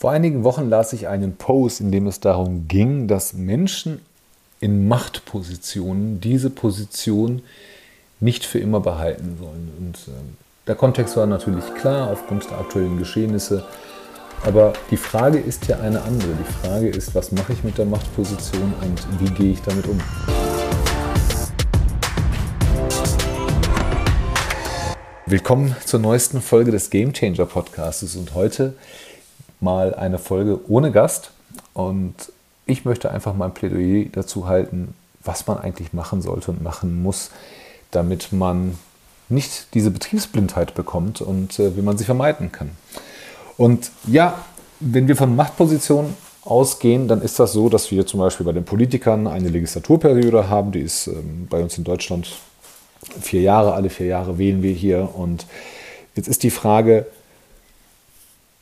Vor einigen Wochen las ich einen Post, in dem es darum ging, dass Menschen in Machtpositionen diese Position nicht für immer behalten sollen. Und äh, der Kontext war natürlich klar aufgrund der aktuellen Geschehnisse. Aber die Frage ist ja eine andere. Die Frage ist, was mache ich mit der Machtposition und wie gehe ich damit um? Willkommen zur neuesten Folge des Game Changer Podcasts und heute mal eine Folge ohne Gast. Und ich möchte einfach mal ein Plädoyer dazu halten, was man eigentlich machen sollte und machen muss, damit man nicht diese Betriebsblindheit bekommt und äh, wie man sie vermeiden kann. Und ja, wenn wir von Machtpositionen ausgehen, dann ist das so, dass wir zum Beispiel bei den Politikern eine Legislaturperiode haben, die ist ähm, bei uns in Deutschland vier Jahre, alle vier Jahre wählen wir hier. Und jetzt ist die Frage,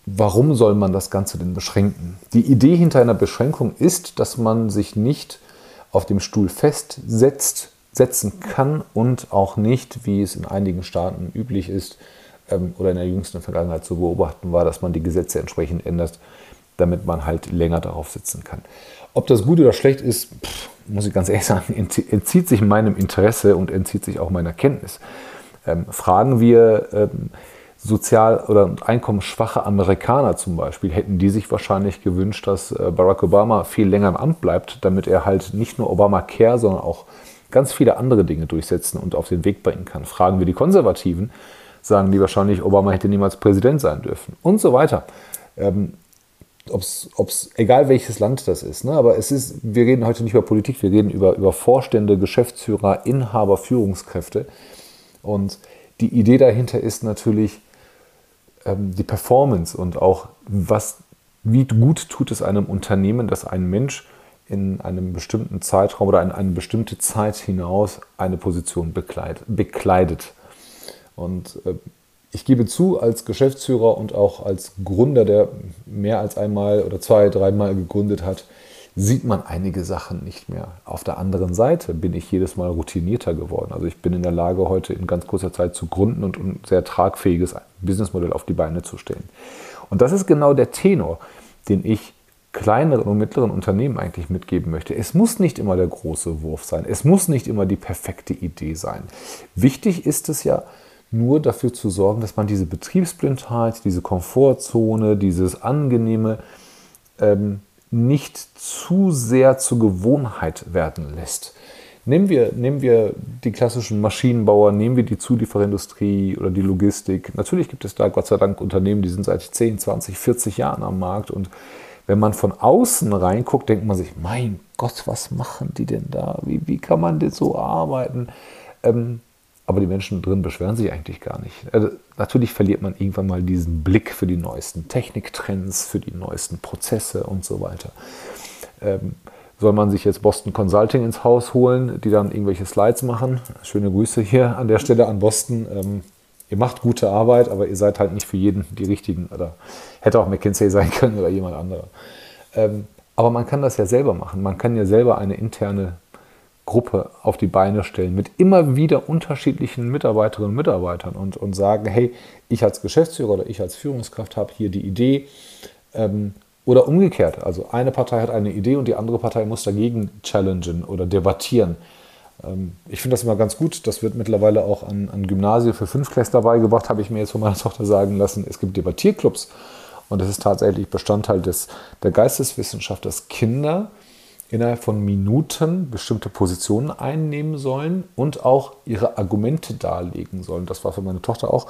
warum soll man das Ganze denn beschränken? Die Idee hinter einer Beschränkung ist, dass man sich nicht auf dem Stuhl festsetzt, setzen kann und auch nicht, wie es in einigen Staaten üblich ist ähm, oder in der jüngsten Vergangenheit zu beobachten war, dass man die Gesetze entsprechend ändert, damit man halt länger darauf sitzen kann. Ob das gut oder schlecht ist, pff, muss ich ganz ehrlich sagen, entzieht sich meinem Interesse und entzieht sich auch meiner Kenntnis. Ähm, fragen wir ähm, sozial- oder einkommensschwache Amerikaner zum Beispiel, hätten die sich wahrscheinlich gewünscht, dass äh, Barack Obama viel länger im Amt bleibt, damit er halt nicht nur Obamacare, sondern auch ganz viele andere Dinge durchsetzen und auf den Weg bringen kann. Fragen wir die Konservativen, sagen die wahrscheinlich, Obama hätte niemals Präsident sein dürfen und so weiter. Ähm, ob's, ob's, egal welches Land das ist. Ne? Aber es ist, wir reden heute nicht über Politik, wir reden über, über Vorstände, Geschäftsführer, Inhaber, Führungskräfte. Und die Idee dahinter ist natürlich, die Performance und auch was, wie gut tut es einem Unternehmen, dass ein Mensch in einem bestimmten Zeitraum oder in eine bestimmte Zeit hinaus eine Position bekleidet. bekleidet. Und äh, ich gebe zu, als Geschäftsführer und auch als Gründer, der mehr als einmal oder zwei, dreimal gegründet hat, sieht man einige Sachen nicht mehr. Auf der anderen Seite bin ich jedes Mal routinierter geworden. Also ich bin in der Lage, heute in ganz kurzer Zeit zu gründen und ein sehr tragfähiges Businessmodell auf die Beine zu stellen. Und das ist genau der Tenor, den ich kleineren und mittleren Unternehmen eigentlich mitgeben möchte. Es muss nicht immer der große Wurf sein. Es muss nicht immer die perfekte Idee sein. Wichtig ist es ja, nur dafür zu sorgen, dass man diese Betriebsblindheit, diese Komfortzone, dieses Angenehme ähm, nicht zu sehr zur Gewohnheit werden lässt. Nehmen wir, nehmen wir die klassischen Maschinenbauer, nehmen wir die Zulieferindustrie oder die Logistik. Natürlich gibt es da Gott sei Dank Unternehmen, die sind seit 10, 20, 40 Jahren am Markt. Und wenn man von außen reinguckt, denkt man sich, mein Gott, was machen die denn da? Wie, wie kann man denn so arbeiten? Ähm, aber die Menschen drin beschweren sich eigentlich gar nicht. Also natürlich verliert man irgendwann mal diesen Blick für die neuesten Techniktrends, für die neuesten Prozesse und so weiter. Ähm, soll man sich jetzt Boston Consulting ins Haus holen, die dann irgendwelche Slides machen? Schöne Grüße hier an der Stelle an Boston. Ähm, ihr macht gute Arbeit, aber ihr seid halt nicht für jeden die richtigen. Oder hätte auch McKinsey sein können oder jemand anderer. Ähm, aber man kann das ja selber machen. Man kann ja selber eine interne Gruppe auf die Beine stellen mit immer wieder unterschiedlichen Mitarbeiterinnen und Mitarbeitern und, und sagen, hey, ich als Geschäftsführer oder ich als Führungskraft habe hier die Idee ähm, oder umgekehrt. Also eine Partei hat eine Idee und die andere Partei muss dagegen challengen oder debattieren. Ähm, ich finde das immer ganz gut. Das wird mittlerweile auch an, an Gymnasien für Fünftklässler beigebracht, habe ich mir jetzt von meiner Tochter sagen lassen. Es gibt Debattierclubs und das ist tatsächlich Bestandteil des, der Geisteswissenschaft, dass Kinder innerhalb von Minuten bestimmte Positionen einnehmen sollen und auch ihre Argumente darlegen sollen. Das war für meine Tochter auch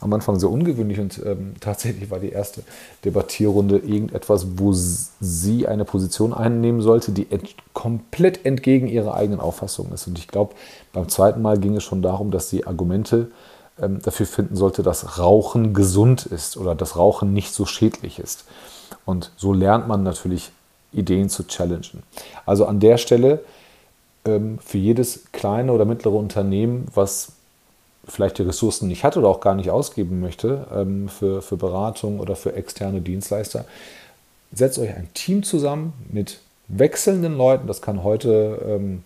am Anfang sehr ungewöhnlich und ähm, tatsächlich war die erste Debattierrunde irgendetwas, wo sie eine Position einnehmen sollte, die ent komplett entgegen ihrer eigenen Auffassung ist. Und ich glaube, beim zweiten Mal ging es schon darum, dass sie Argumente ähm, dafür finden sollte, dass Rauchen gesund ist oder dass Rauchen nicht so schädlich ist. Und so lernt man natürlich Ideen zu challengen. Also an der Stelle ähm, für jedes kleine oder mittlere Unternehmen, was vielleicht die Ressourcen nicht hat oder auch gar nicht ausgeben möchte ähm, für, für Beratung oder für externe Dienstleister, setzt euch ein Team zusammen mit wechselnden Leuten. Das kann heute ähm,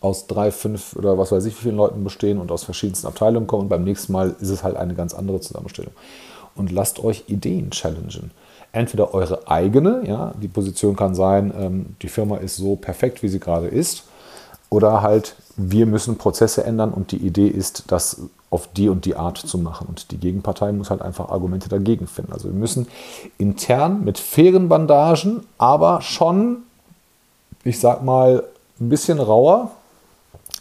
aus drei, fünf oder was weiß ich wie vielen Leuten bestehen und aus verschiedensten Abteilungen kommen. Und beim nächsten Mal ist es halt eine ganz andere Zusammenstellung. Und lasst euch Ideen challengen. Entweder eure eigene, ja, die Position kann sein, ähm, die Firma ist so perfekt, wie sie gerade ist, oder halt, wir müssen Prozesse ändern und die Idee ist, das auf die und die Art zu machen. Und die Gegenpartei muss halt einfach Argumente dagegen finden. Also wir müssen intern mit fairen Bandagen, aber schon, ich sag mal, ein bisschen rauer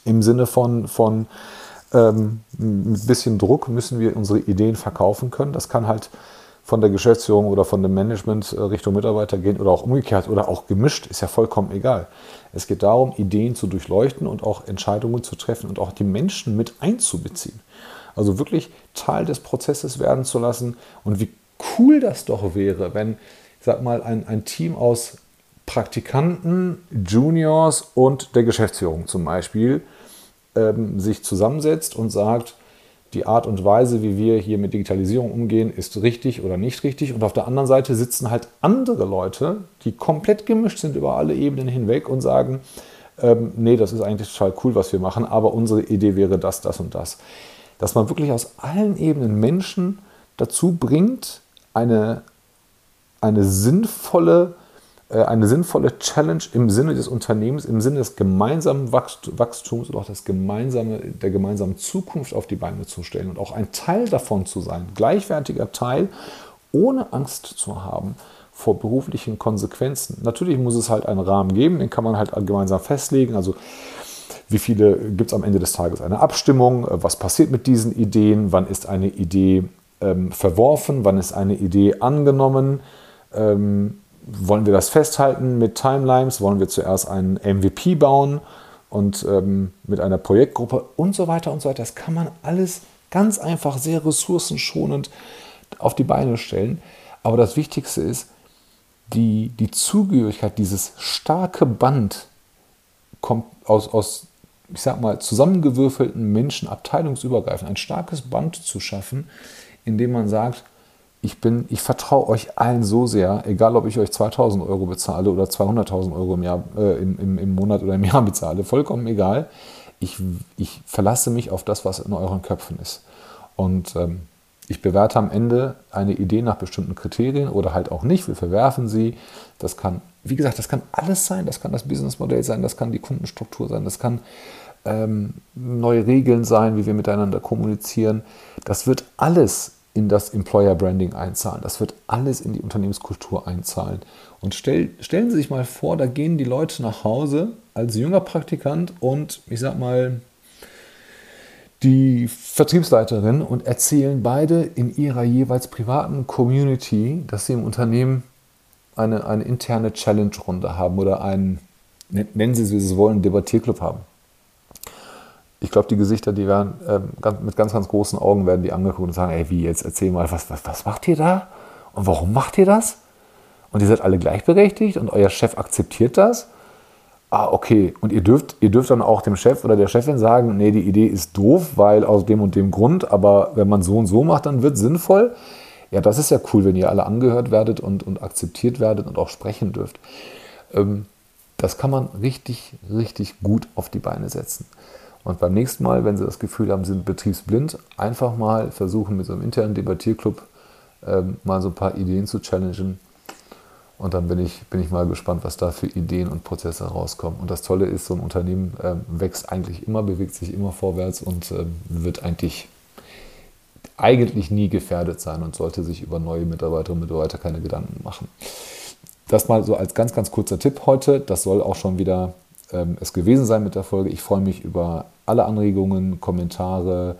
im Sinne von, von ähm, ein bisschen Druck müssen wir unsere Ideen verkaufen können. Das kann halt von der Geschäftsführung oder von dem Management äh, Richtung Mitarbeiter gehen oder auch umgekehrt oder auch gemischt, ist ja vollkommen egal. Es geht darum, Ideen zu durchleuchten und auch Entscheidungen zu treffen und auch die Menschen mit einzubeziehen. Also wirklich Teil des Prozesses werden zu lassen. Und wie cool das doch wäre, wenn, ich sag mal, ein, ein Team aus Praktikanten, Juniors und der Geschäftsführung zum Beispiel ähm, sich zusammensetzt und sagt, die Art und Weise, wie wir hier mit Digitalisierung umgehen, ist richtig oder nicht richtig. Und auf der anderen Seite sitzen halt andere Leute, die komplett gemischt sind über alle Ebenen hinweg und sagen, ähm, nee, das ist eigentlich total cool, was wir machen, aber unsere Idee wäre das, das und das. Dass man wirklich aus allen Ebenen Menschen dazu bringt, eine, eine sinnvolle eine sinnvolle Challenge im Sinne des Unternehmens, im Sinne des gemeinsamen Wachstums und auch das gemeinsame, der gemeinsamen Zukunft auf die Beine zu stellen und auch ein Teil davon zu sein, gleichwertiger Teil, ohne Angst zu haben vor beruflichen Konsequenzen. Natürlich muss es halt einen Rahmen geben, den kann man halt gemeinsam festlegen. Also wie viele gibt es am Ende des Tages eine Abstimmung? Was passiert mit diesen Ideen? Wann ist eine Idee ähm, verworfen? Wann ist eine Idee angenommen? Ähm, wollen wir das festhalten mit Timelines? Wollen wir zuerst einen MVP bauen und ähm, mit einer Projektgruppe und so weiter und so weiter? Das kann man alles ganz einfach, sehr ressourcenschonend auf die Beine stellen. Aber das Wichtigste ist, die, die Zugehörigkeit, dieses starke Band kommt aus, aus, ich sag mal, zusammengewürfelten Menschen, abteilungsübergreifend, ein starkes Band zu schaffen, indem man sagt, ich, bin, ich vertraue euch allen so sehr, egal ob ich euch 2000 Euro bezahle oder 200.000 Euro im, Jahr, äh, im, im, im Monat oder im Jahr bezahle, vollkommen egal. Ich, ich verlasse mich auf das, was in euren Köpfen ist. Und ähm, ich bewerte am Ende eine Idee nach bestimmten Kriterien oder halt auch nicht. Wir verwerfen sie. Das kann, wie gesagt, das kann alles sein. Das kann das Businessmodell sein, das kann die Kundenstruktur sein, das kann ähm, neue Regeln sein, wie wir miteinander kommunizieren. Das wird alles in das Employer Branding einzahlen. Das wird alles in die Unternehmenskultur einzahlen. Und stell, stellen Sie sich mal vor, da gehen die Leute nach Hause als junger Praktikant und ich sag mal, die Vertriebsleiterin und erzählen beide in ihrer jeweils privaten Community, dass sie im Unternehmen eine, eine interne Challenge-Runde haben oder einen, nennen Sie es, wie Sie es wollen, Debattierclub haben ich glaube, die Gesichter, die werden ähm, ganz, mit ganz, ganz großen Augen werden die angeguckt und sagen, ey, wie, jetzt erzähl mal, was, was, was macht ihr da? Und warum macht ihr das? Und ihr seid alle gleichberechtigt und euer Chef akzeptiert das? Ah, okay. Und ihr dürft, ihr dürft dann auch dem Chef oder der Chefin sagen, nee, die Idee ist doof, weil aus dem und dem Grund, aber wenn man so und so macht, dann wird es sinnvoll. Ja, das ist ja cool, wenn ihr alle angehört werdet und, und akzeptiert werdet und auch sprechen dürft. Ähm, das kann man richtig, richtig gut auf die Beine setzen. Und beim nächsten Mal, wenn Sie das Gefühl haben, Sie sind betriebsblind, einfach mal versuchen, mit so einem internen Debattierclub ähm, mal so ein paar Ideen zu challengen. Und dann bin ich, bin ich mal gespannt, was da für Ideen und Prozesse rauskommen. Und das Tolle ist, so ein Unternehmen ähm, wächst eigentlich immer, bewegt sich immer vorwärts und ähm, wird eigentlich, eigentlich nie gefährdet sein und sollte sich über neue Mitarbeiterinnen und Mitarbeiter keine Gedanken machen. Das mal so als ganz, ganz kurzer Tipp heute. Das soll auch schon wieder ähm, es gewesen sein mit der Folge. Ich freue mich über alle Anregungen, Kommentare,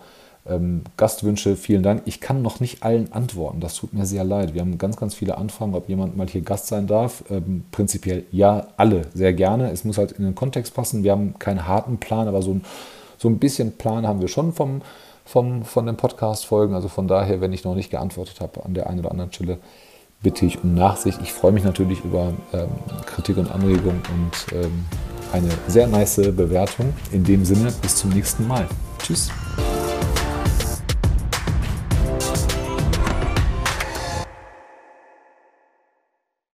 ähm, Gastwünsche. Vielen Dank. Ich kann noch nicht allen antworten. Das tut mir sehr leid. Wir haben ganz, ganz viele Anfragen, ob jemand mal hier Gast sein darf. Ähm, prinzipiell ja, alle, sehr gerne. Es muss halt in den Kontext passen. Wir haben keinen harten Plan, aber so ein, so ein bisschen Plan haben wir schon vom, vom, von den Podcast-Folgen. Also von daher, wenn ich noch nicht geantwortet habe an der einen oder anderen Stelle, bitte ich um Nachsicht. Ich freue mich natürlich über ähm, Kritik und Anregung und ähm, eine sehr nice Bewertung. In dem Sinne, bis zum nächsten Mal. Tschüss.